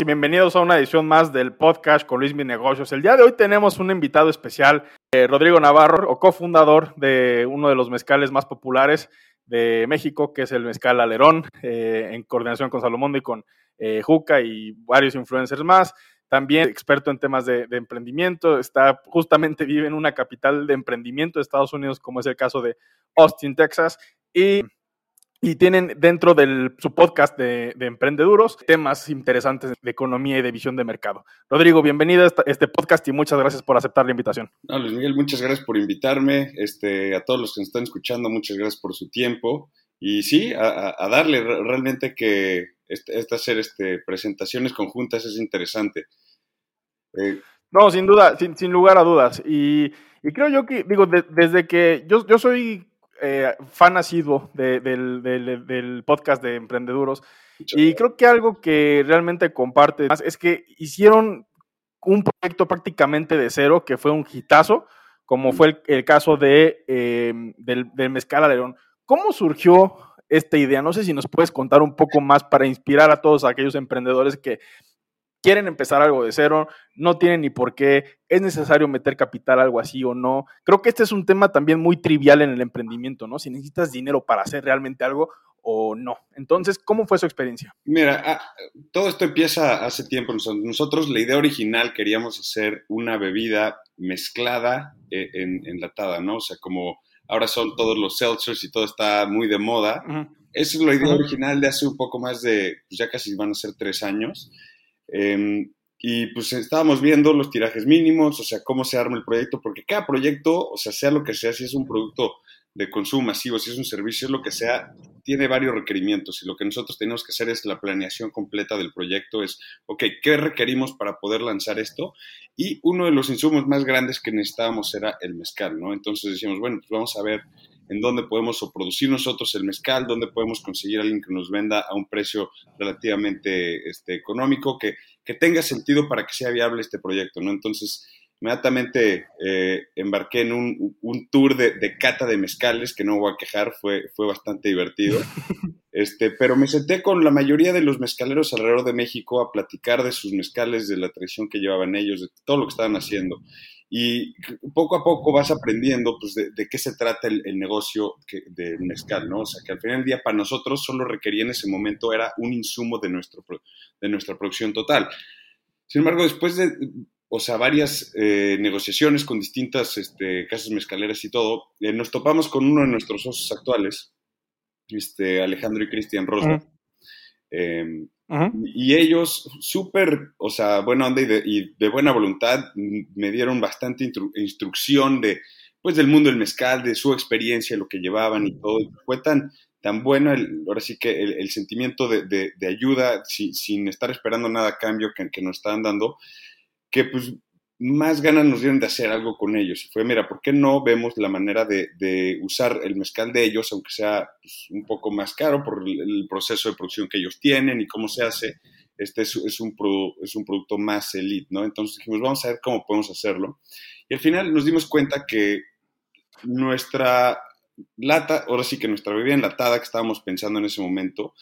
Y bienvenidos a una edición más del podcast con Luis Mi Negocios. El día de hoy tenemos un invitado especial, eh, Rodrigo Navarro, o cofundador de uno de los mezcales más populares de México, que es el mezcal Alerón, eh, en coordinación con Salomón y con eh, Juca y varios influencers más. También experto en temas de, de, emprendimiento, está justamente vive en una capital de emprendimiento de Estados Unidos, como es el caso de Austin, Texas, y y tienen dentro de su podcast de, de, Emprendeduros temas interesantes de economía y de visión de mercado. Rodrigo, bienvenido a este podcast y muchas gracias por aceptar la invitación. No, Luis Miguel, muchas gracias por invitarme. Este, a todos los que nos están escuchando, muchas gracias por su tiempo. Y sí, a, a darle realmente que este, este, hacer este, presentaciones conjuntas es interesante. Eh, no, sin duda, sin, sin, lugar a dudas. Y, y creo yo que, digo, de, desde que yo, yo soy eh, fan asiduo de, del, del, del, podcast de Emprendeduros. Y creo que algo que realmente comparte es que hicieron un proyecto prácticamente de cero, que fue un hitazo, como fue el, el caso de, eh, del, del Mezcal Alerón. ¿Cómo surgió esta idea? No sé si nos puedes contar un poco más para inspirar a todos aquellos emprendedores que quieren empezar algo de cero, no tienen ni por qué, es necesario meter capital algo así o no. Creo que este es un tema también muy trivial en el emprendimiento, ¿no? Si necesitas dinero para hacer realmente algo o no. Entonces, ¿cómo fue su experiencia? Mira, ah, todo esto empieza hace tiempo. Nosotros, la idea original queríamos hacer una bebida mezclada eh, en, enlatada, ¿no? O sea, como ahora son todos los seltzers y todo está muy de moda. Uh -huh. Esa es la idea uh -huh. original de hace un poco más de, pues ya casi van a ser tres años. Eh, y pues estábamos viendo los tirajes mínimos, o sea, cómo se arma el proyecto, porque cada proyecto, o sea, sea lo que sea, si es un producto de consumo masivo, si es un servicio, es lo que sea, tiene varios requerimientos y lo que nosotros tenemos que hacer es la planeación completa del proyecto, es, ok, ¿qué requerimos para poder lanzar esto? Y uno de los insumos más grandes que necesitábamos era el mezcal, ¿no? Entonces decíamos, bueno, pues vamos a ver en dónde podemos o producir nosotros el mezcal, dónde podemos conseguir a alguien que nos venda a un precio relativamente este, económico, que, que tenga sentido para que sea viable este proyecto, ¿no? Entonces, inmediatamente eh, embarqué en un, un tour de, de, cata de mezcales, que no voy a quejar, fue, fue bastante divertido. Este, pero me senté con la mayoría de los mezcaleros alrededor de México a platicar de sus mezcales, de la tradición que llevaban ellos, de todo lo que estaban haciendo. Y poco a poco vas aprendiendo pues, de, de qué se trata el, el negocio que, del mezcal, ¿no? O sea, que al final del día para nosotros solo requería en ese momento era un insumo de, nuestro, de nuestra producción total. Sin embargo, después de, o sea, varias eh, negociaciones con distintas este, casas mezcaleras y todo, eh, nos topamos con uno de nuestros socios actuales, este, Alejandro y Cristian Rosa. Uh -huh. eh, uh -huh. Y ellos, súper, o sea, buena onda y de, y de, buena voluntad, me dieron bastante instru instrucción de, pues, del mundo del mezcal, de su experiencia, lo que llevaban y todo. Fue tan, tan bueno, el, ahora sí que el, el sentimiento de, de, de ayuda, si, sin estar esperando nada a cambio que, que nos estaban dando, que pues más ganas nos dieron de hacer algo con ellos. Y fue, mira, ¿por qué no vemos la manera de, de usar el mezcal de ellos, aunque sea pues, un poco más caro por el, el, proceso de producción que ellos tienen y cómo se hace? Este es, es, un, pro, es un producto más elite, ¿no? Entonces dijimos, vamos a ver cómo podemos hacerlo. Y al final nos dimos cuenta que nuestra lata, ahora sí que nuestra bebida enlatada que estábamos pensando en ese momento,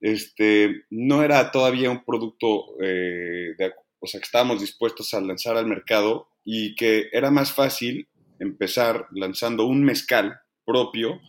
este, no era todavía un producto eh, de, o sea, que estábamos dispuestos a lanzar al mercado y que era más fácil empezar lanzando un mezcal propio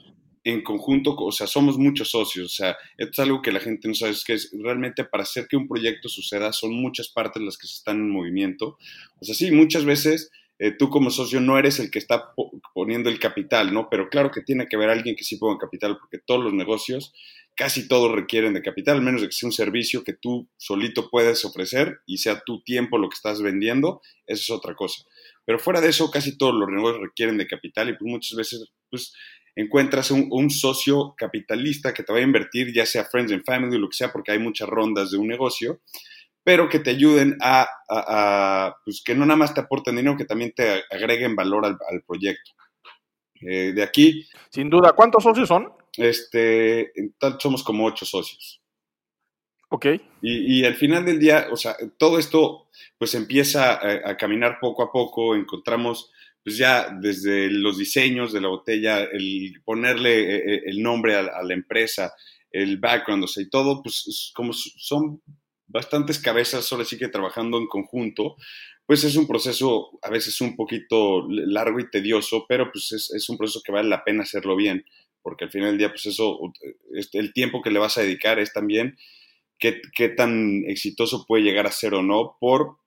en conjunto, o sea, somos muchos socios, o sea, es algo que la gente no sabe, es que es realmente para hacer que un proyecto suceda son muchas partes las que están en movimiento. O sea, sí, muchas veces eh, tú como socio no eres el que está poniendo el capital, ¿no? Pero claro que tiene que haber alguien que sí ponga capital, porque todos los negocios casi todos requieren de capital, al menos de que sea un servicio que tú solito puedes ofrecer y sea tu tiempo lo que estás vendiendo, eso es otra cosa. Pero fuera de eso, casi todos los negocios requieren de capital y pues muchas veces pues, encuentras un, un, socio capitalista que te va a invertir, ya sea Friends and Family o lo que sea, porque hay muchas rondas de un negocio, pero que te ayuden a, a, a pues que no nada más te aporten dinero, que también te agreguen valor al, al proyecto. Eh, de aquí. Sin duda, ¿cuántos socios son? Este, tal somos como ocho socios. Ok. Y, al final del día, o sea, todo esto pues empieza a, caminar poco a poco, encontramos pues ya desde los diseños de la botella, el ponerle eh, eh, el nombre a, la empresa, el background, o sea, y todo, pues como son bastantes cabezas, solo sí que trabajando en conjunto, pues es un proceso a veces un poquito largo y tedioso, pero pues es, es un proceso que vale la pena hacerlo bien, porque al final del día, pues eso, el tiempo que le vas a dedicar es también qué, qué tan exitoso puede llegar a ser o no por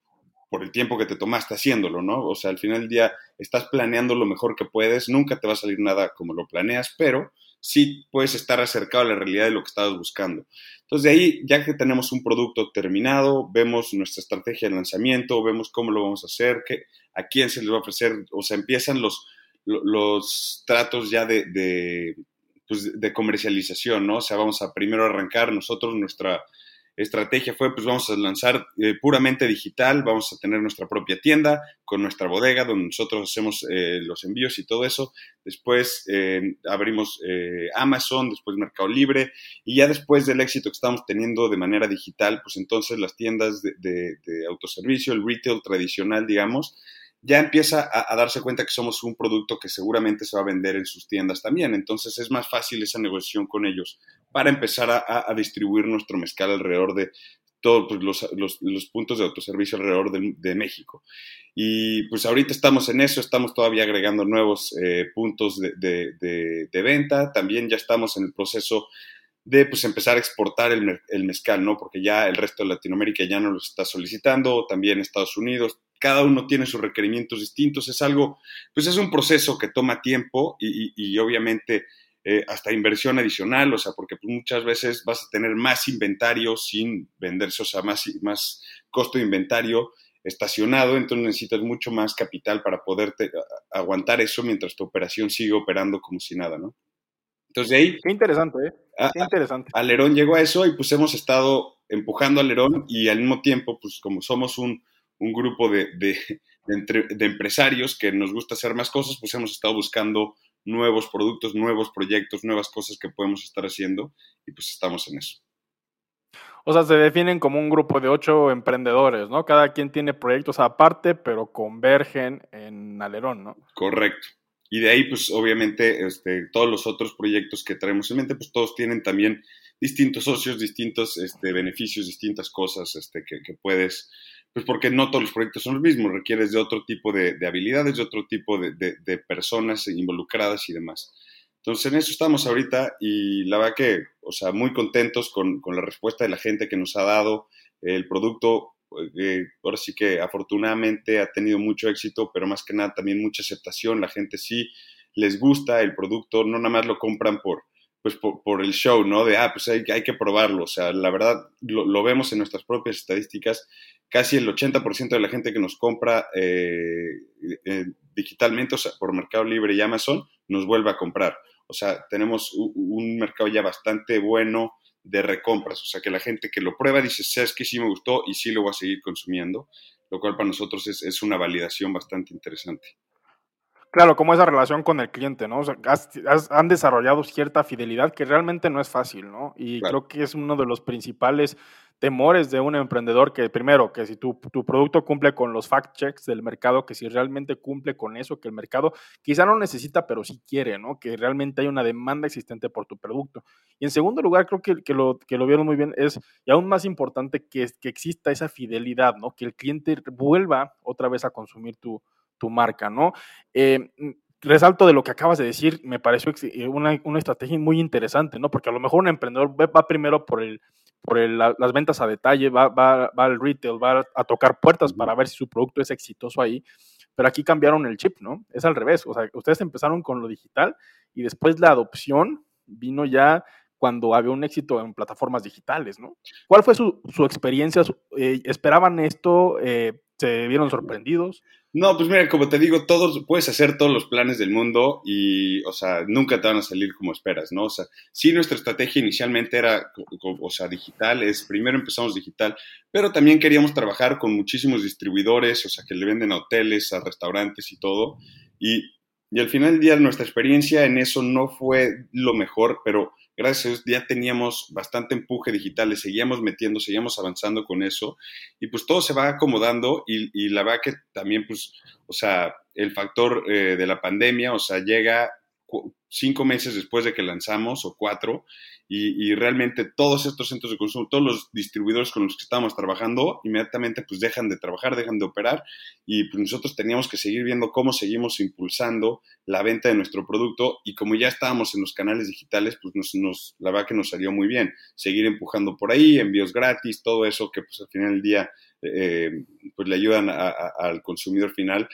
por el tiempo que te tomaste haciéndolo, ¿no? O sea, al final del día estás planeando lo mejor que puedes, nunca te va a salir nada como lo planeas, pero sí puedes estar acercado a la realidad de lo que estabas buscando. Entonces, de ahí, ya que tenemos un producto terminado, vemos nuestra estrategia de lanzamiento, vemos cómo lo vamos a hacer, a quién se les va a ofrecer, o sea, empiezan los, los tratos ya de, de, pues, de comercialización, ¿no? O sea, vamos a primero arrancar nosotros nuestra estrategia fue, pues vamos a lanzar eh, puramente digital, vamos a tener nuestra propia tienda con nuestra bodega donde nosotros hacemos eh, los envíos y todo eso. Después eh, abrimos Amazon, después Mercado Libre y ya después del éxito que estamos teniendo de manera digital, pues entonces las tiendas de autoservicio, el retail tradicional, digamos, ya empieza a, darse cuenta que somos un producto que seguramente se va a vender en sus tiendas también. Entonces es más fácil esa negociación con ellos para empezar a, distribuir nuestro mezcal alrededor de todos pues, los, puntos de autoservicio alrededor de, México. Y pues ahorita estamos en eso, estamos todavía agregando nuevos eh, puntos de, venta, también ya estamos en el proceso de pues empezar a exportar el, el, mezcal, ¿no? Porque ya el resto de Latinoamérica ya no lo está solicitando, también Estados Unidos, cada uno tiene sus requerimientos distintos, es algo, pues es un proceso que toma tiempo y, obviamente eh, hasta inversión adicional, o sea, porque pues, muchas veces vas a tener más inventario sin venderse, o sea, más, más costo de inventario estacionado, entonces necesitas mucho más capital para poderte aguantar eso mientras tu operación sigue operando como si nada, ¿no? Entonces de ahí... Qué interesante, ¿eh? Qué interesante. Alerón llegó a eso y pues hemos estado empujando a Alerón y al mismo tiempo, pues como somos un, un grupo de, de, empresarios que nos gusta hacer más cosas, pues hemos estado buscando nuevos productos, nuevos proyectos, nuevas cosas que podemos estar haciendo y pues estamos en eso. O sea, se definen como un grupo de ocho emprendedores, ¿no? Cada quien tiene proyectos aparte, pero convergen en Alerón, ¿no? Correcto. Y de ahí, pues obviamente, este, todos los otros proyectos que traemos en mente, pues todos tienen también distintos socios, distintos este, beneficios, distintas cosas este, que, que puedes pues porque no todos los proyectos son los mismos, requieres de otro tipo de, habilidades, de otro tipo de, personas involucradas y demás. Entonces, en eso estamos ahorita y la verdad que, o sea, muy contentos con, la respuesta de la gente que nos ha dado. El producto, ahora sí que afortunadamente ha tenido mucho éxito, pero más que nada también mucha aceptación. La gente sí les gusta el producto, no nada más lo compran por, pues por, el show, ¿no? De, ah, pues hay, hay que probarlo. O sea, la verdad, lo, vemos en nuestras propias estadísticas. Casi el 80% de la gente que nos compra eh, eh, digitalmente, o sea, por Mercado Libre y Amazon, nos vuelve a comprar. O sea, tenemos un, mercado ya bastante bueno de recompras. O sea, que la gente que lo prueba dice, sabes que sí me gustó y sí lo voy a seguir consumiendo, lo cual para nosotros es, es una validación bastante interesante. Claro, como esa relación con el cliente, ¿no? O sea, han desarrollado cierta fidelidad que realmente no es fácil, ¿no? Y creo que es uno de los principales temores de un emprendedor que primero, que si tu, tu, producto cumple con los fact checks del mercado, que si realmente cumple con eso, que el mercado quizá no necesita, pero sí quiere, ¿no? Que realmente hay una demanda existente por tu producto. Y en segundo lugar, creo que, que, lo, que lo vieron muy bien, es, y aún más importante, que, que exista esa fidelidad, ¿no? Que el cliente vuelva otra vez a consumir tu, tu marca, ¿no? Eh, mm, resalto de lo que acabas de decir, me pareció eh, una, una, estrategia muy interesante, ¿no? Porque a lo mejor un emprendedor va primero por el por el, las ventas a detalle, va, va, va, al retail, va a tocar puertas para ver si su producto es exitoso ahí, pero aquí cambiaron el chip, ¿no? Es al revés, o sea, ustedes empezaron con lo digital y después la adopción vino ya cuando había un éxito en plataformas digitales, ¿no? ¿Cuál fue su, su experiencia? Eh, ¿Esperaban esto? ¿Se vieron sorprendidos? No, pues mira, como te digo, todos, puedes hacer todos los planes del mundo y, o sea, nunca te van a salir como esperas, ¿no? O sea, sí nuestra estrategia inicialmente era, o sea, digital, es primero empezamos digital, pero también queríamos trabajar con muchísimos distribuidores, o sea, que le venden a hoteles, a restaurantes y todo. Y Y al final del día nuestra experiencia en eso no fue lo mejor, pero gracias a Dios ya teníamos bastante empuje digital, le seguíamos metiendo, seguíamos avanzando con eso. Y pues todo se va acomodando y, la verdad que también pues, o sea, el factor eh, de la pandemia, o sea, llega cinco meses después de que lanzamos o cuatro y, realmente todos estos centros de consumo, todos los distribuidores con los que estábamos trabajando, inmediatamente pues dejan de trabajar, dejan de operar y pues nosotros teníamos que seguir viendo cómo seguimos impulsando la venta de nuestro producto y como ya estábamos en los canales digitales, pues nos, la verdad que nos salió muy bien, seguir empujando por ahí, envíos gratis, todo eso que pues al final del día eh, pues le ayudan al consumidor final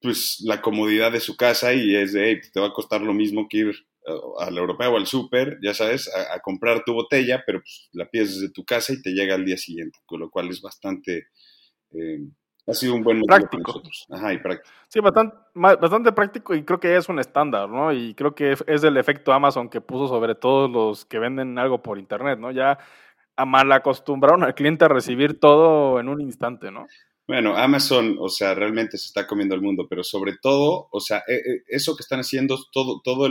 pues la comodidad de su casa y es de, hey, te va a costar lo mismo que ir al europeo o al súper, ya sabes, a, comprar tu botella, pero pues, la pides desde tu casa y te llega al día siguiente, con lo cual es bastante, eh, ha sido un buen práctico. Para nosotros. Ajá, y práctico. Sí, bastante, bastante práctico y creo que es un estándar, ¿no? Y creo que es el efecto Amazon que puso sobre todos los que venden algo por internet, ¿no? Ya mal acostumbraron al cliente a recibir todo en un instante, ¿no? Bueno, Amazon, o sea, realmente se está comiendo el mundo, pero sobre todo, o sea, e, e, eso que están haciendo, todo, todo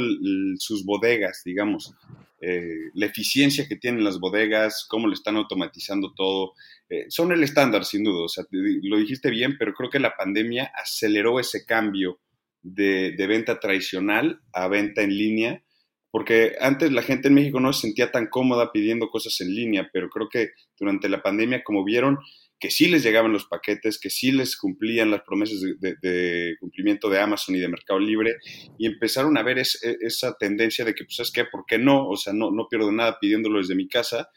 sus bodegas, digamos, eh, la eficiencia que tienen las bodegas, cómo le están automatizando todo, eh, son el estándar, sin duda. O sea, lo dijiste bien, pero creo que la pandemia aceleró ese cambio de, de venta tradicional a venta en línea porque antes la gente en México no se sentía tan cómoda pidiendo cosas en línea, pero creo que durante la pandemia, como vieron, que sí les llegaban los paquetes, que sí les cumplían las promesas de, cumplimiento de Amazon y de Mercado Libre, y empezaron a ver e, esa tendencia de que, pues, es que, ¿por qué no? O sea, no, no pierdo nada pidiéndolo desde mi casa.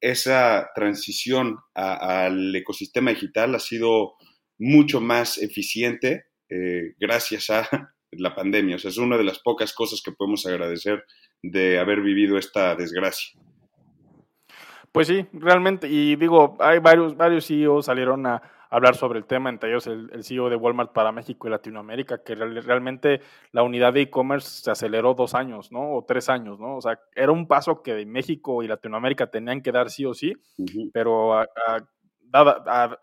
Esa transición al ecosistema digital ha sido mucho más eficiente eh, gracias a la pandemia. O sea, es una de las pocas cosas que podemos agradecer de haber vivido esta desgracia. Pues sí, realmente, y digo, hay varios, varios CEOs salieron a hablar sobre el tema, entre ellos el, CEO de Walmart para México y Latinoamérica, que realmente la unidad de e-commerce se aceleró dos años, ¿no? O tres años, ¿no? O sea, era un paso que México y Latinoamérica tenían que dar sí o sí, pero a,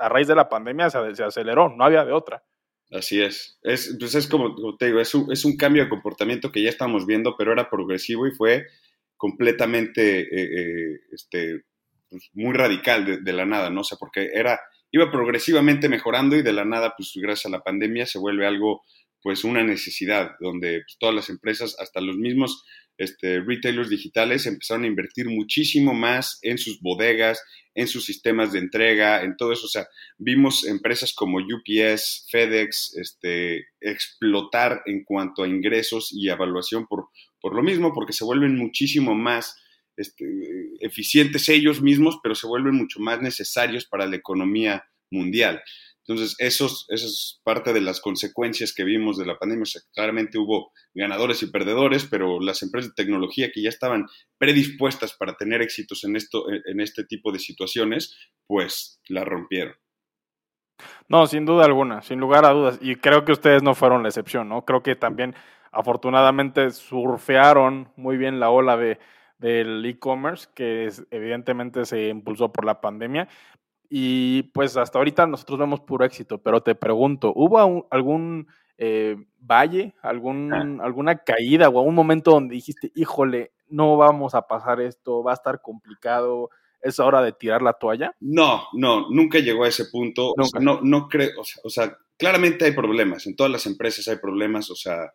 raíz de la pandemia se, aceleró, no había de otra. Así es. es pues es como, te digo, es un, es un, cambio de comportamiento que ya estamos viendo, pero era progresivo y fue completamente eh, eh, este, pues, muy radical de, la nada, ¿no? O sea, porque era, iba progresivamente mejorando y de la nada, pues gracias a la pandemia se vuelve algo, pues una necesidad, donde pues, todas las empresas, hasta los mismos este, retailers digitales, empezaron a invertir muchísimo más en sus bodegas, en sus sistemas de entrega, en todo eso. O sea, vimos empresas como UPS, FedEx, este, explotar en cuanto a ingresos y evaluación por, por lo mismo, porque se vuelven muchísimo más este, eficientes ellos mismos, pero se vuelven mucho más necesarios para la economía mundial. Entonces, eso, es parte de las consecuencias que vimos de la pandemia. claramente hubo ganadores y perdedores, pero las empresas de tecnología que ya estaban predispuestas para tener éxitos en, esto, en este tipo de situaciones, pues la rompieron. No, sin duda alguna, sin lugar a dudas. Y creo que ustedes no fueron la excepción, ¿no? Creo que también, afortunadamente, surfearon muy bien la ola de, del e-commerce, que evidentemente se impulsó por la pandemia. Y pues hasta ahorita nosotros vemos puro éxito, pero te pregunto, ¿hubo algún eh, valle, algún, ah. alguna caída o algún momento donde dijiste, híjole, no vamos a pasar esto, va a estar complicado, es hora de tirar la toalla? No, no, nunca llegó a ese punto. no, no creo, o sea, claramente hay problemas, en todas las empresas hay problemas, o sea,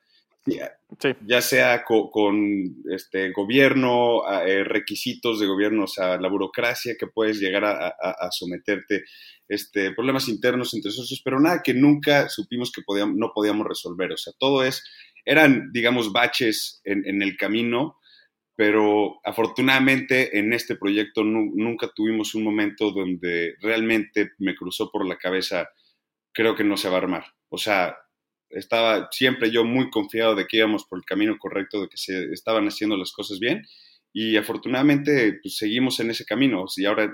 ya sea con, este gobierno, eh, requisitos de gobierno, o sea, la burocracia que puedes llegar a, someterte, este, problemas internos entre socios, pero nada que nunca supimos que podíamos, no podíamos resolver. O sea, todo es, eran, digamos, baches en, el camino, pero afortunadamente en este proyecto nunca tuvimos un momento donde realmente me cruzó por la cabeza, creo que no se va a armar. O sea, estaba siempre yo muy confiado de que íbamos por el camino correcto, de que se estaban haciendo las cosas bien y afortunadamente pues, seguimos en ese camino y ahora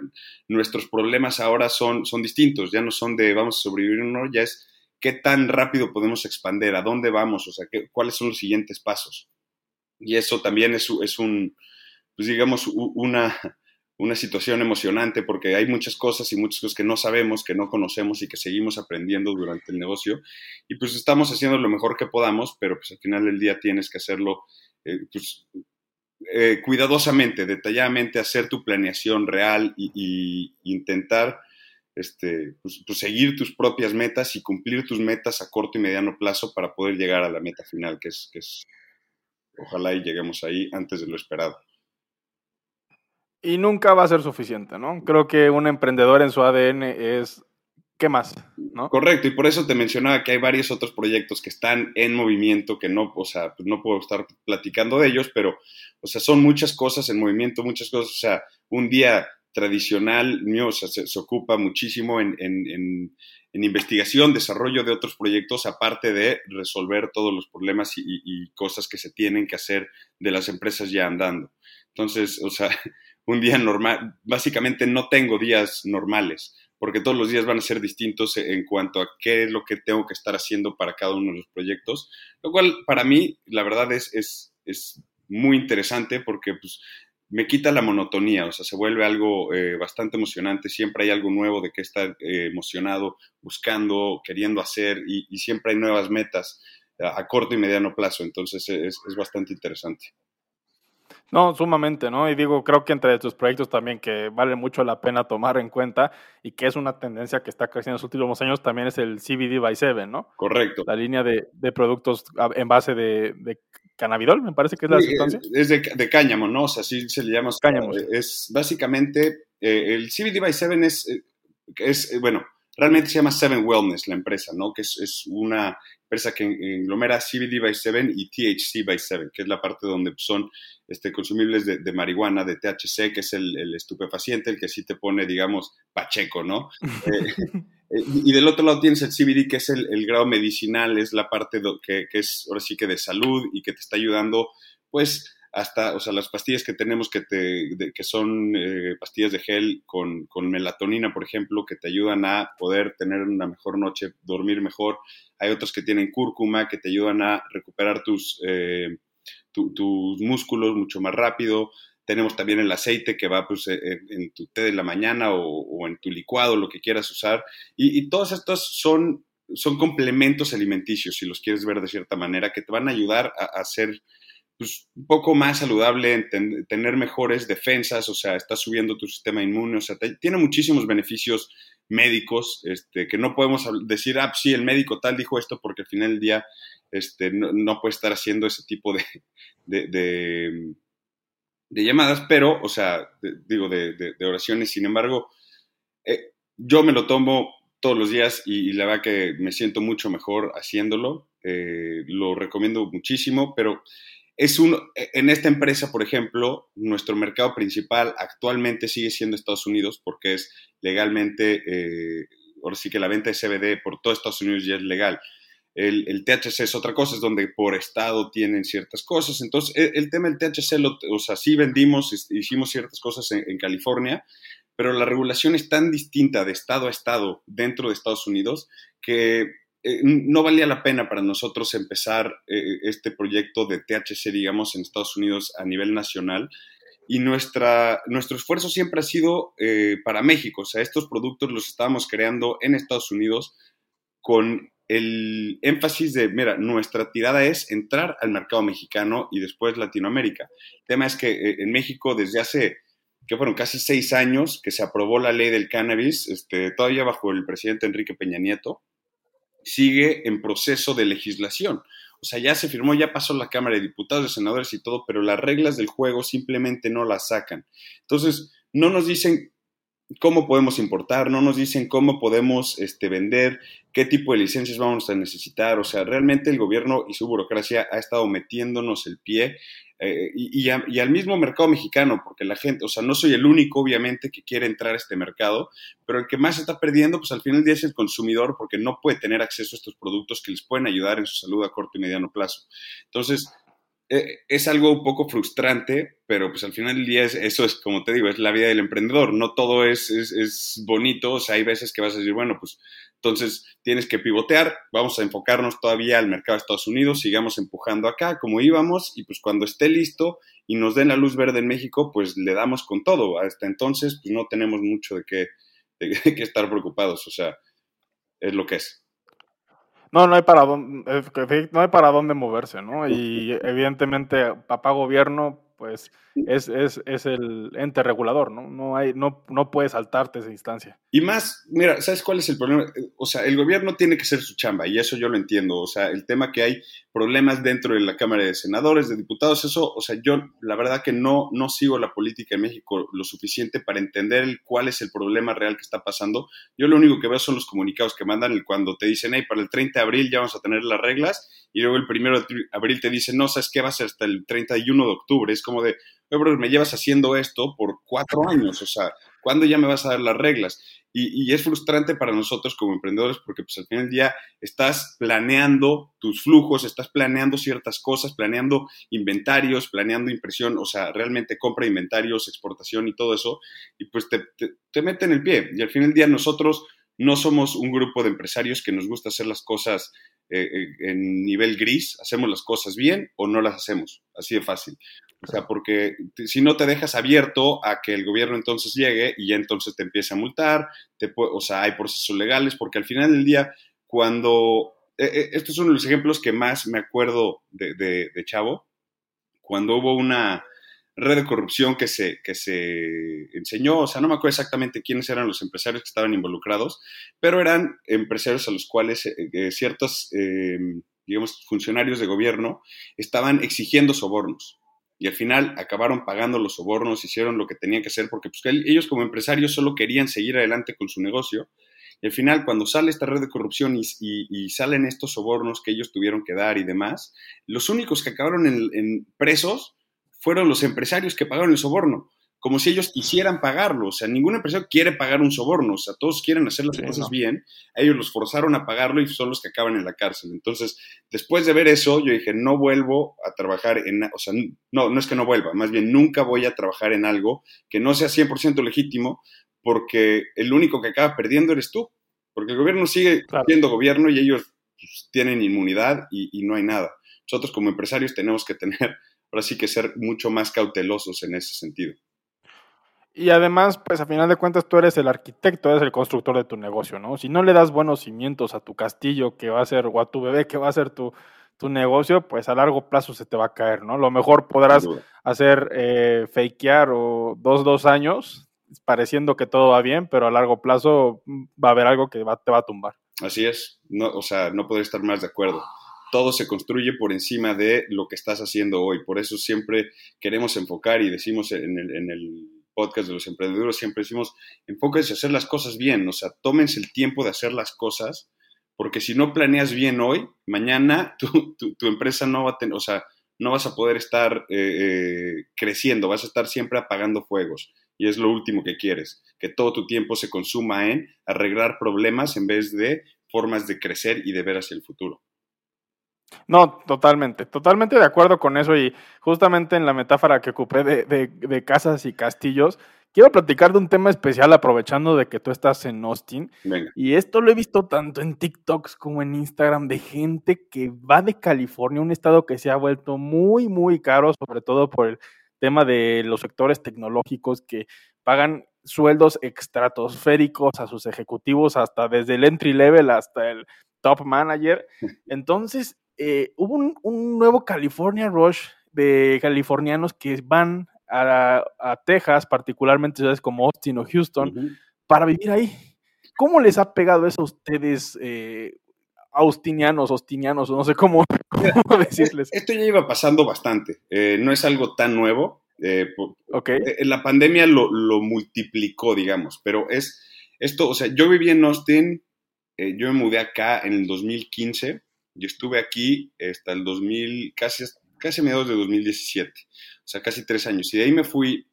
nuestros problemas ahora son, son distintos, ya no son de vamos a sobrevivir o no, ya es qué tan rápido podemos expandir, a dónde vamos, o sea, qué, cuáles son los siguientes pasos. Y eso también es un, pues digamos, una, una situación emocionante porque hay muchas cosas y muchas cosas que no sabemos, que no conocemos y que seguimos aprendiendo durante el negocio. Y pues estamos haciendo lo mejor que podamos, pero pues al final del día tienes que hacerlo eh, pues, eh, cuidadosamente, detalladamente, hacer tu planeación real y, intentar este, pues, pues, seguir tus propias metas y cumplir tus metas a corto y mediano plazo para poder llegar a la meta final, que es, que es ojalá y lleguemos ahí antes de lo esperado y nunca va a ser suficiente, ¿no? Creo que un emprendedor en su ADN es ¿qué más? Correcto, y por eso te mencionaba que hay varios otros proyectos que están en movimiento, que no, o sea, pues no puedo estar platicando de ellos, pero, o sea, son muchas cosas en movimiento, muchas cosas, o sea, un día tradicional mío, o sea, se, ocupa muchísimo en, investigación, desarrollo de otros proyectos, aparte de resolver todos los problemas y cosas que se tienen que hacer de las empresas ya andando. Entonces, o sea, un día normal, básicamente no tengo días normales, porque todos los días van a ser distintos en cuanto a qué es lo que tengo que estar haciendo para cada uno de los proyectos, lo cual para mí, la verdad, es, es, es muy interesante porque pues, me quita la monotonía, o sea, se vuelve algo eh, bastante emocionante, siempre hay algo nuevo de que estar eh, emocionado, buscando, queriendo hacer y, siempre hay nuevas metas a, corto y mediano plazo, entonces es, es bastante interesante. No, sumamente, ¿no? Y digo, creo que entre tus proyectos también que vale mucho la pena tomar en cuenta y que es una tendencia que está creciendo en los últimos años también es el CBD by Seven, ¿no? Correcto. La línea de, productos en base de, de, cannabidol, me parece que es la sustancia. Es de, cáñamo, ¿no? O sea, así se le llama. Cáñamo. Es básicamente, eh, el CBD by Seven es, eh, es, eh, bueno, realmente se llama Seven Wellness la empresa, ¿no? Que es, es una empresa que englomera CBD by 7 y THC by 7, que es la parte donde son este, consumibles de, marihuana, de THC, que es el, estupefaciente, el que sí te pone, digamos, pacheco, ¿no? Eh, eh, y del otro lado tienes el CBD, que es el, grado medicinal, es la parte que, que, es ahora sí que de salud y que te está ayudando, pues, hasta, o sea, las pastillas que tenemos que, te, que son eh, pastillas de gel con, melatonina, por ejemplo, que te ayudan a poder tener una mejor noche, dormir mejor. Hay otros que tienen cúrcuma, que te ayudan a recuperar tus, eh, tus músculos mucho más rápido. Tenemos también el aceite que va pues, en, tu té de la mañana o, en tu licuado, lo que quieras usar. Y, y todos estos son, son complementos alimenticios, si los quieres ver de cierta manera, que te van a ayudar a hacer pues, un poco más saludable, tener mejores defensas, o sea, está subiendo tu sistema inmune, o sea, tiene muchísimos beneficios médicos, este, que no podemos decir, ah, sí, el médico tal dijo esto, porque al final del día este, no, puede estar haciendo ese tipo de, de, llamadas, pero, o sea, digo, de, oraciones, sin embargo, eh, yo me lo tomo todos los días y, la verdad que me siento mucho mejor haciéndolo, eh, lo recomiendo muchísimo, pero es un, en esta empresa, por ejemplo, nuestro mercado principal actualmente sigue siendo Estados Unidos porque es legalmente, eh, ahora sí que la venta de CBD por todo Estados Unidos ya es legal. El, THC es otra cosa, es donde por estado tienen ciertas cosas. Entonces, e, el, tema del THC, o sea, sí vendimos, hicimos ciertas cosas en California, pero la regulación es tan distinta de estado a estado dentro de Estados Unidos que eh, no valía la pena para nosotros empezar eh, este proyecto de THC, digamos, en Estados Unidos a nivel nacional. Y nuestra, nuestro esfuerzo siempre ha sido eh, para México. O sea, estos productos los estábamos creando en Estados Unidos con el énfasis de, mira, nuestra tirada es entrar al mercado mexicano y después Latinoamérica. El tema es que en México desde hace, que fueron casi seis años que se aprobó la ley del cannabis, este, todavía bajo el presidente Enrique Peña Nieto, sigue en proceso de legislación. O sea, ya se firmó, ya pasó la Cámara de Diputados, de Senadores y todo, pero las reglas del juego simplemente no las sacan. Entonces, no nos dicen cómo podemos importar, no nos dicen cómo podemos este, vender, qué tipo de licencias vamos a necesitar. O sea, realmente el gobierno y su burocracia ha estado metiéndonos el pie eh, y, al mismo mercado mexicano, porque la gente, o sea, no soy el único, obviamente, que quiere entrar a este mercado, pero el que más está perdiendo, pues al final del día es el consumidor, porque no puede tener acceso a estos productos que les pueden ayudar en su salud a corto y mediano plazo. Entonces, es algo un poco frustrante, pero pues al final del día eso es, como te digo, es la vida del emprendedor. No todo es, es, bonito, o sea, hay veces que vas a decir, bueno, pues entonces tienes que pivotear, vamos a enfocarnos todavía al mercado de Estados Unidos, sigamos empujando acá como íbamos y pues cuando esté listo y nos den la luz verde en México, pues le damos con todo. Hasta entonces, pues no tenemos mucho de qué, de qué estar preocupados, o sea, es lo que es. No, no hay para dónde, moverse, ¿no? Y evidentemente, papá gobierno, pues es, es, es, el ente regulador, ¿no? No, hay, no, no puedes saltarte esa instancia. Y más, mira, ¿sabes cuál es el problema? O sea, el gobierno tiene que ser su chamba y eso yo lo entiendo. O sea, el tema que hay problemas dentro de la Cámara de Senadores, de Diputados, eso, o sea, yo la verdad que no, no sigo la política en México lo suficiente para entender cuál es el problema real que está pasando. Yo lo único que veo son los comunicados que mandan cuando te dicen, hey, para el 30 de abril ya vamos a tener las reglas y luego el primero de abril te dicen, no, ¿sabes qué? Va a ser hasta el 31 de octubre. Es como de, me llevas haciendo esto por cuatro años, o sea, ¿cuándo ya me vas a dar las reglas? Y, es frustrante para nosotros como emprendedores porque pues al final del día estás planeando tus flujos, estás planeando ciertas cosas, planeando inventarios, planeando impresión, o sea, realmente compra inventarios, exportación y todo eso, y pues te, te, te meten el pie. Y al final del día nosotros no somos un grupo de empresarios que nos gusta hacer las cosas eh, eh, en nivel gris, hacemos las cosas bien o no las hacemos, así de fácil. O sea, porque si no te dejas abierto a que el gobierno entonces llegue y ya entonces te empiece a multar, te o sea, hay procesos legales, porque al final del día, cuando, eh, estos son los ejemplos que más me acuerdo de, de Chavo, cuando hubo una, red de corrupción que se, que se enseñó, o sea, no me acuerdo exactamente quiénes eran los empresarios que estaban involucrados, pero eran empresarios a los cuales eh, eh, ciertos, eh, digamos, funcionarios de gobierno estaban exigiendo sobornos. Y al final acabaron pagando los sobornos, hicieron lo que tenían que hacer, porque pues, ellos como empresarios solo querían seguir adelante con su negocio. Y al final, cuando sale esta red de corrupción y, salen estos sobornos que ellos tuvieron que dar y demás, los únicos que acabaron en presos fueron los empresarios que pagaron el soborno, como si ellos quisieran pagarlo. O sea, ningún empresario quiere pagar un soborno, o sea, todos quieren hacer las cosas bien, ellos los forzaron a pagarlo y son los que acaban en la cárcel. Entonces, después de ver eso, yo dije, no vuelvo a trabajar en, o sea, no, no es que no vuelva, más bien nunca voy a trabajar en algo que no sea 100% legítimo, porque el único que acaba perdiendo eres tú, porque el gobierno sigue siendo gobierno y ellos pues, tienen inmunidad y no hay nada. Nosotros como empresarios tenemos que tener ahora sí que ser mucho más cautelosos en ese sentido. Y además, pues a final de cuentas tú eres el arquitecto, eres el constructor de tu negocio, ¿no? Si no le das buenos cimientos a tu castillo que va a ser, o a tu bebé que va a ser tu, tu negocio, pues a largo plazo se te va a caer, ¿no? Lo mejor podrás hacer eh, fakear o dos, dos años, pareciendo que todo va bien, pero a largo plazo mm, va a haber algo que te va a tumbar. Así es, no, o sea, no podría estar más de acuerdo todo se construye por encima de lo que estás haciendo hoy. Por eso siempre queremos enfocar y decimos en el, podcast de los emprendedores, siempre decimos, enfóquense a hacer las cosas bien, o sea, tómense el tiempo de hacer las cosas, porque si no planeas bien hoy, mañana tu, empresa no va a tener, o sea, no vas a poder estar eh, eh, creciendo, vas a estar siempre apagando fuegos. Y es lo último que quieres, que todo tu tiempo se consuma en arreglar problemas en vez de formas de crecer y de ver hacia el futuro. No, totalmente, totalmente de acuerdo con eso y justamente en la metáfora que ocupé de, de, casas y castillos, quiero platicar de un tema especial aprovechando de que tú estás en Austin. Y esto lo he visto tanto en TikToks como en Instagram de gente que va de California, un estado que se ha vuelto muy, muy caro, sobre todo por el tema de los sectores tecnológicos que pagan sueldos estratosféricos a sus ejecutivos, hasta desde el entry level hasta el top manager. Entonces, eh, hubo un, nuevo California Rush de californianos que van a, Texas, particularmente ciudades como Austin o Houston, para vivir ahí. ¿Cómo les ha pegado eso a ustedes, eh, austinianos, austinianos, no sé cómo, decirles? Esto ya iba pasando bastante, eh, no es algo tan nuevo. La pandemia lo, lo, multiplicó, digamos, pero es esto, o sea, yo viví en Austin, yo me mudé acá en el 2015 yo estuve aquí hasta el 2000, casi, casi mediados de 2017, o sea, casi tres años. Y de ahí me fui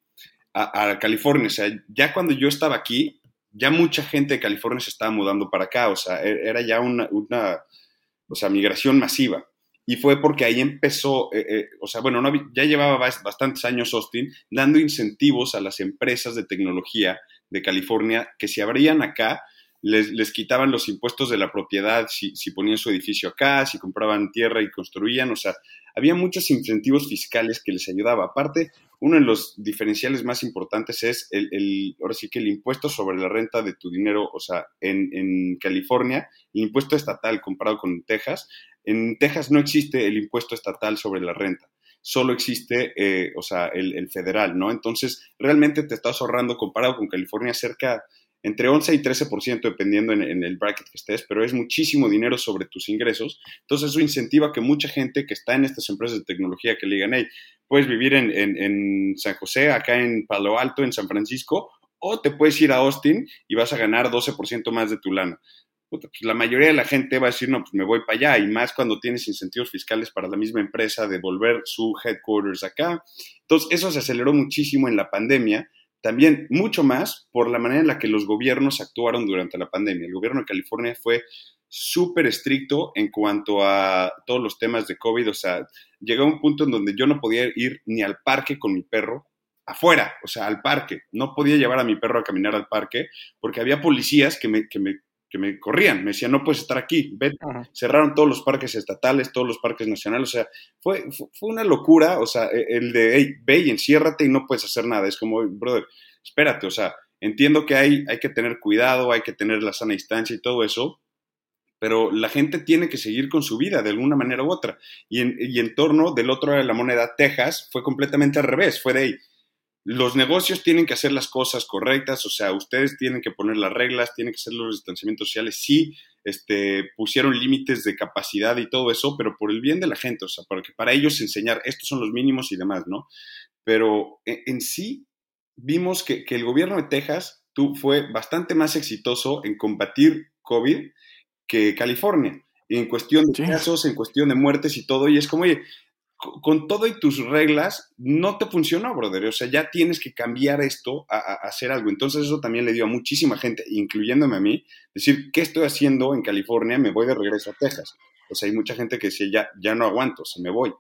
a, California. O sea, ya cuando yo estaba aquí, ya mucha gente de California se estaba mudando para acá. O sea, e, era ya una, una o sea, migración masiva. y fue porque ahí empezó, eh, eh, o sea, bueno, no, ya llevaba bastantes años Austin dando incentivos a las empresas de tecnología de California que se abrían acá, les, les quitaban los impuestos de la propiedad si, si, ponían su edificio acá, si compraban tierra y construían, o sea, había muchos incentivos fiscales que les ayudaba. Aparte, uno de los diferenciales más importantes es el, el, ahora sí que el impuesto sobre la renta de tu dinero, o sea, en, en California, el impuesto estatal comparado con Texas, en Texas no existe el impuesto estatal sobre la renta solo existe, eh, o sea, el, el, federal, ¿no? Entonces, realmente te estás ahorrando comparado con California cerca entre 11 y 13% dependiendo en, el bracket que estés, pero es muchísimo dinero sobre tus ingresos. Entonces eso incentiva que mucha gente que está en estas empresas de tecnología que le digan, hey, puedes vivir en, en, en San José, acá en Palo Alto, en San Francisco, o te puedes ir a Austin y vas a ganar 12% más de tu lana. Pues la mayoría de la gente va a decir, no, pues me voy para allá, y más cuando tienes incentivos fiscales para la misma empresa de volver su headquarters acá. Entonces, eso se aceleró muchísimo en la pandemia, también mucho más por la manera en la que los gobiernos actuaron durante la pandemia. El gobierno de California fue súper estricto en cuanto a todos los temas de COVID, o sea, llegó a un punto en donde yo no podía ir ni al parque con mi perro, afuera, o sea, al parque. No podía llevar a mi perro a caminar al parque porque había policías que me, que me que me corrían, me decían, no puedes estar aquí, vete. Cerraron todos los parques estatales, todos los parques nacionales, o sea, fue, fue una locura, o sea, e, el de, hey, ve y enciérrate y no puedes hacer nada, es como, brother, espérate, o sea, entiendo que hay, hay que tener cuidado, hay que tener la sana distancia y todo eso, pero la gente tiene que seguir con su vida de alguna manera u otra. Y en, y en torno del otro lado de la moneda, Texas, fue completamente al revés, fue de, ahí los negocios tienen que hacer las cosas correctas, o sea, ustedes tienen que poner las reglas, tienen que hacer los distanciamientos sociales. Sí, este, pusieron límites de capacidad y todo eso, pero por el bien de la gente, o sea, para, que, para ellos enseñar, estos son los mínimos y demás, ¿no? Pero en, sí vimos que, que, el gobierno de Texas tú, fue bastante más exitoso en combatir COVID que California. En cuestión de casos, en cuestión de muertes y todo, y es como, oye, con todo y tus reglas, no te funcionó, brother. O sea, ya tienes que cambiar esto a, hacer algo. Entonces eso también le dio a muchísima gente, incluyéndome a mí, decir, ¿qué estoy haciendo en California? Me voy de regreso a Texas. O sea, hay mucha gente que decía, ya, ya no aguanto, se me voy.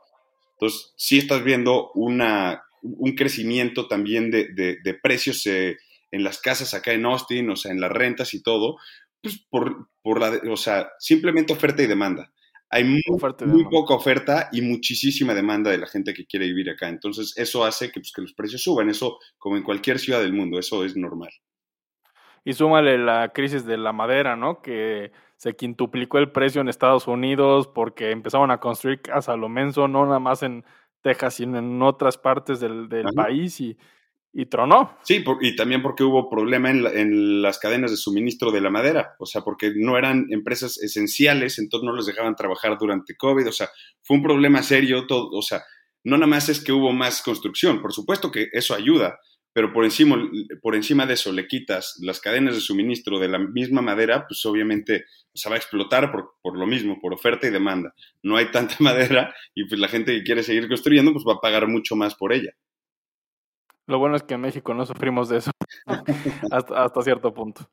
Entonces, sí estás viendo una, un crecimiento también de, de, de precios eh, en las casas acá en Austin, o sea, en las rentas y todo, pues por, por la, o sea, simplemente oferta y demanda hay muy, muy poca oferta y muchísima demanda de la gente que quiere vivir acá. Entonces, eso hace que, pues, que, los precios suban. Eso, como en cualquier ciudad del mundo, eso es normal. Y súmale la crisis de la madera, ¿no? Que se quintuplicó el precio en Estados Unidos porque empezaron a construir casas a lo menso, no nada más en Texas, sino en otras partes del, del país. Y y tronó. Sí, y también porque hubo problema en, las cadenas de suministro de la madera, o sea, porque no eran empresas esenciales, entonces no les dejaban trabajar durante COVID, o sea, fue un problema serio, todo, o sea, no nada más es que hubo más construcción, por supuesto que eso ayuda, pero por encima, por encima de eso le quitas las cadenas de suministro de la misma madera, pues obviamente se va a explotar por, por lo mismo, por oferta y demanda. No hay tanta madera y pues la gente que quiere seguir construyendo, pues va a pagar mucho más por ella. Lo bueno es que en México no sufrimos de eso hasta, hasta, cierto punto.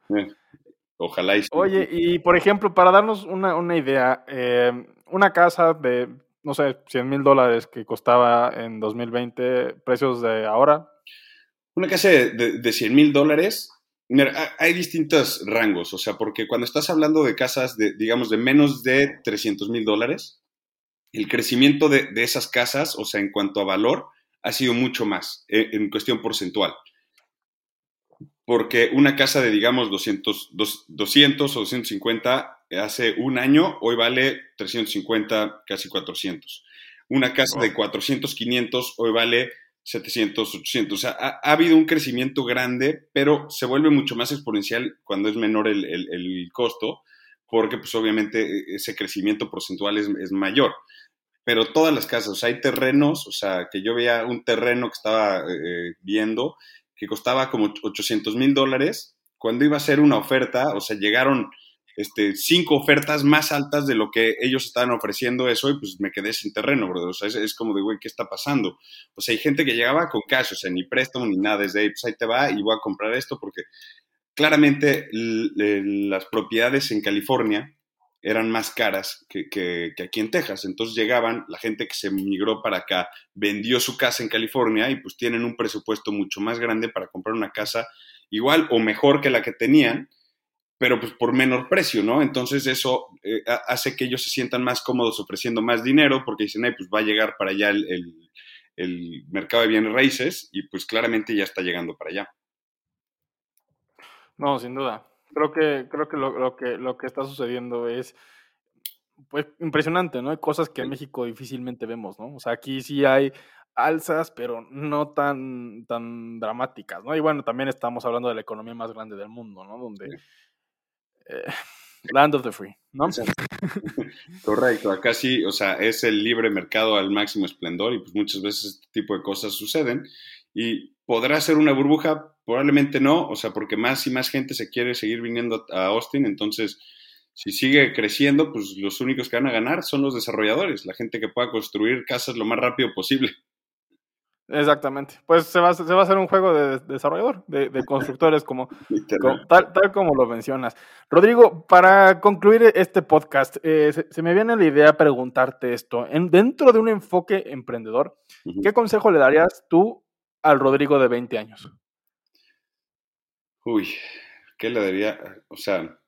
Ojalá. Y Oye, y por ejemplo, para darnos una, una idea, eh, una casa de, no sé, 100 mil dólares que costaba en 2020, precios de ahora. Una casa de, de 100 mil dólares, mira, hay distintos rangos, o sea, porque cuando estás hablando de casas de, digamos, de menos de 300 mil dólares, el crecimiento de, de esas casas, o sea, en cuanto a valor, ha sido mucho más eh, en cuestión porcentual. Porque una casa de, digamos, 200, 200 o 250 hace un año, hoy vale 350, casi 400. Una casa de 400, 500, hoy vale 700, 800. O sea, ha, ha, habido un crecimiento grande, pero se vuelve mucho más exponencial cuando es menor el, el, el costo, porque pues obviamente e, ese crecimiento porcentual es, es mayor pero todas las casas, o sea, hay terrenos, o sea, que yo veía un terreno que estaba eh, viendo que costaba como 800 mil dólares, cuando iba a ser una oferta, o sea, llegaron este, cinco ofertas más altas de lo que ellos estaban ofreciendo eso y pues me quedé sin terreno, bro. O sea, es, como de, güey, ¿qué está pasando? O sea, hay gente que llegaba con cash, o sea, ni préstamo ni nada, desde ahí, pues ahí te va y voy a comprar esto porque claramente las propiedades en California eran más caras que, aquí en Texas. Entonces llegaban, la gente que se migró para acá vendió su casa en California y pues tienen un presupuesto mucho más grande para comprar una casa igual o mejor que la que tenían, pero pues por menor precio, ¿no? Entonces eso eh, hace que ellos se sientan más cómodos ofreciendo más dinero porque dicen, pues va a llegar para allá el, el mercado de bienes raíces y pues claramente ya está llegando para allá. No, sin duda. Creo que, creo que lo, que lo que está sucediendo es pues impresionante, ¿no? Hay cosas que en México difícilmente vemos, ¿no? O sea, aquí sí hay alzas, pero no tan, tan dramáticas, ¿no? Y bueno, también estamos hablando de la economía más grande del mundo, ¿no? Donde eh, Land of the Free, ¿no? Correcto, acá sí, o sea, es el libre mercado al máximo esplendor y pues muchas veces este tipo de cosas suceden y podrá ser una burbuja, probablemente no, o sea, porque más y más gente se quiere seguir viniendo a Austin, entonces si sigue creciendo, pues los únicos que van a ganar son los desarrolladores, la gente que pueda construir casas lo más rápido posible. Exactamente. Pues se va, se va a hacer un juego de, desarrollador, de, constructores, como, tal, tal, como lo mencionas. Rodrigo, para concluir este podcast, eh, se, me viene la idea preguntarte esto. En, dentro de un enfoque emprendedor, ¿qué consejo le darías tú al Rodrigo de 20 años? Uy, ¿qué le daría? O sea,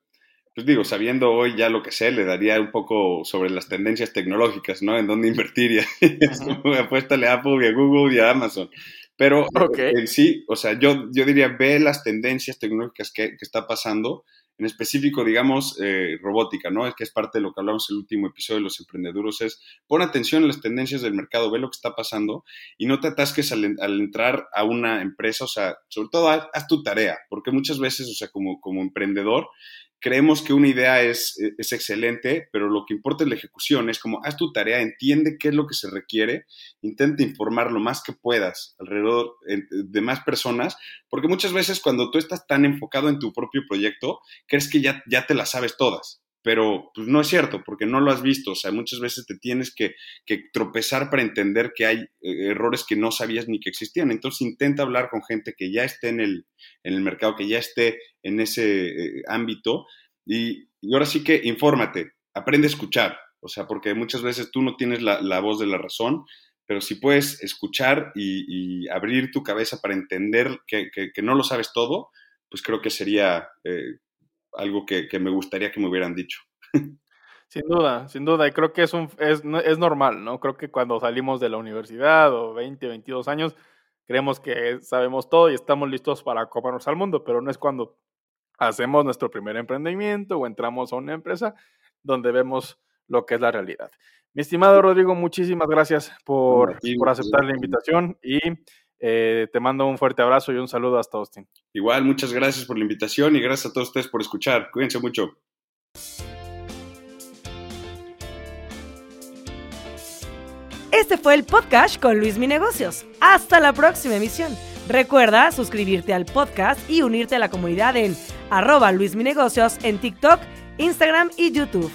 pues digo, sabiendo hoy ya lo que sé, le daría un poco sobre las tendencias tecnológicas, ¿no? En dónde invertir. Y apuéstale a Apple y a Google y a Amazon. Pero en sí, o sea, yo, yo diría, ve las tendencias tecnológicas que, que está pasando, en específico, digamos, eh, robótica, ¿no? Es que es parte de lo que hablamos en el último episodio de los emprendedores, es pon atención a las tendencias del mercado, ve lo que está pasando y no te atasques al, entrar a una empresa, o sea, sobre todo haz, haz, tu tarea, porque muchas veces, o sea, como, como emprendedor, creemos que una idea es, es, excelente, pero lo que importa es la ejecución. Es como, haz tu tarea, entiende qué es lo que se requiere, intenta informar lo más que puedas alrededor de más personas, porque muchas veces cuando tú estás tan enfocado en tu propio proyecto, crees que ya, ya te las sabes todas. Pero pues no es cierto, porque no lo has visto. O sea, muchas veces te tienes que, que tropezar para entender que hay eh, errores que no sabías ni que existían. Entonces intenta hablar con gente que ya esté en el, en el mercado, que ya esté en ese eh, ámbito. Y, ahora sí que infórmate, aprende a escuchar, o sea, porque muchas veces tú no tienes la, voz de la razón, pero si puedes escuchar y, abrir tu cabeza para entender que, no lo sabes todo, pues creo que sería eh, algo que, me gustaría que me hubieran dicho. Sin duda, sin duda, y creo que es, un, es, es normal, ¿no? Creo que cuando salimos de la universidad o 20, 22 años, creemos que sabemos todo y estamos listos para comernos al mundo, pero no es cuando hacemos nuestro primer emprendimiento o entramos a una empresa donde vemos lo que es la realidad. Mi estimado Rodrigo, muchísimas gracias por, por aceptar la invitación y eh, te mando un fuerte abrazo y un saludo hasta Austin. Igual, muchas gracias por la invitación y gracias a todos ustedes por escuchar. Cuídense mucho. Este fue el podcast con Luis Mi Negocios. Hasta la próxima emisión. Recuerda suscribirte al podcast y unirte a la comunidad en arroba Luis Mi Negocios en TikTok, Instagram y YouTube.